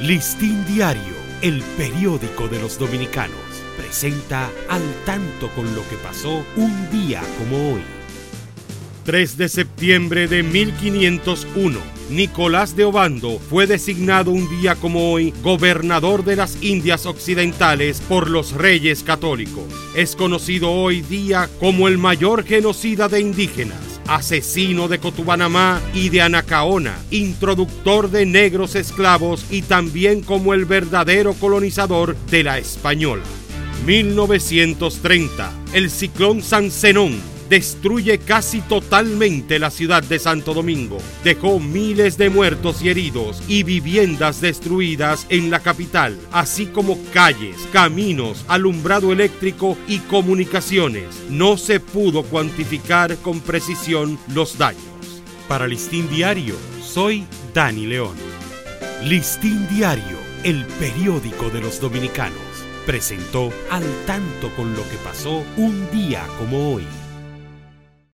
Listín Diario, el periódico de los dominicanos, presenta al tanto con lo que pasó un día como hoy. 3 de septiembre de 1501, Nicolás de Obando fue designado un día como hoy gobernador de las Indias Occidentales por los reyes católicos. Es conocido hoy día como el mayor genocida de indígenas asesino de Cotubanamá y de Anacaona, introductor de negros esclavos y también como el verdadero colonizador de la Española. 1930, el ciclón San Zenón destruye casi totalmente la ciudad de Santo Domingo. Dejó miles de muertos y heridos y viviendas destruidas en la capital, así como calles, caminos, alumbrado eléctrico y comunicaciones. No se pudo cuantificar con precisión los daños. Para Listín Diario, soy Dani León. Listín Diario, el periódico de los dominicanos, presentó al tanto con lo que pasó un día como hoy.